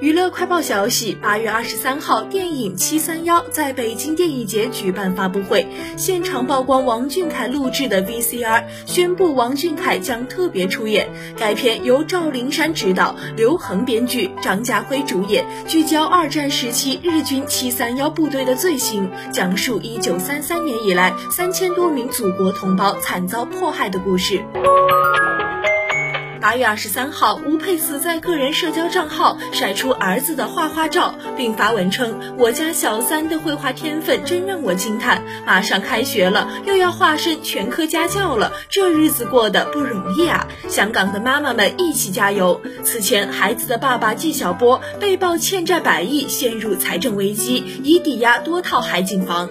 娱乐快报消息：八月二十三号，电影《七三幺》在北京电影节举办发布会，现场曝光王俊凯录制的 VCR，宣布王俊凯将特别出演。该片由赵灵山执导，刘恒编剧，张家辉主演，聚焦二战时期日军七三幺部队的罪行，讲述一九三三年以来三千多名祖国同胞惨遭迫害的故事。八月二十三号，吴佩慈在个人社交账号晒出儿子的画画照，并发文称：“我家小三的绘画天分真让我惊叹。马上开学了，又要化身全科家教了，这日子过得不容易啊！香港的妈妈们一起加油。”此前，孩子的爸爸纪晓波被曝欠债百亿，陷入财政危机，已抵押多套海景房。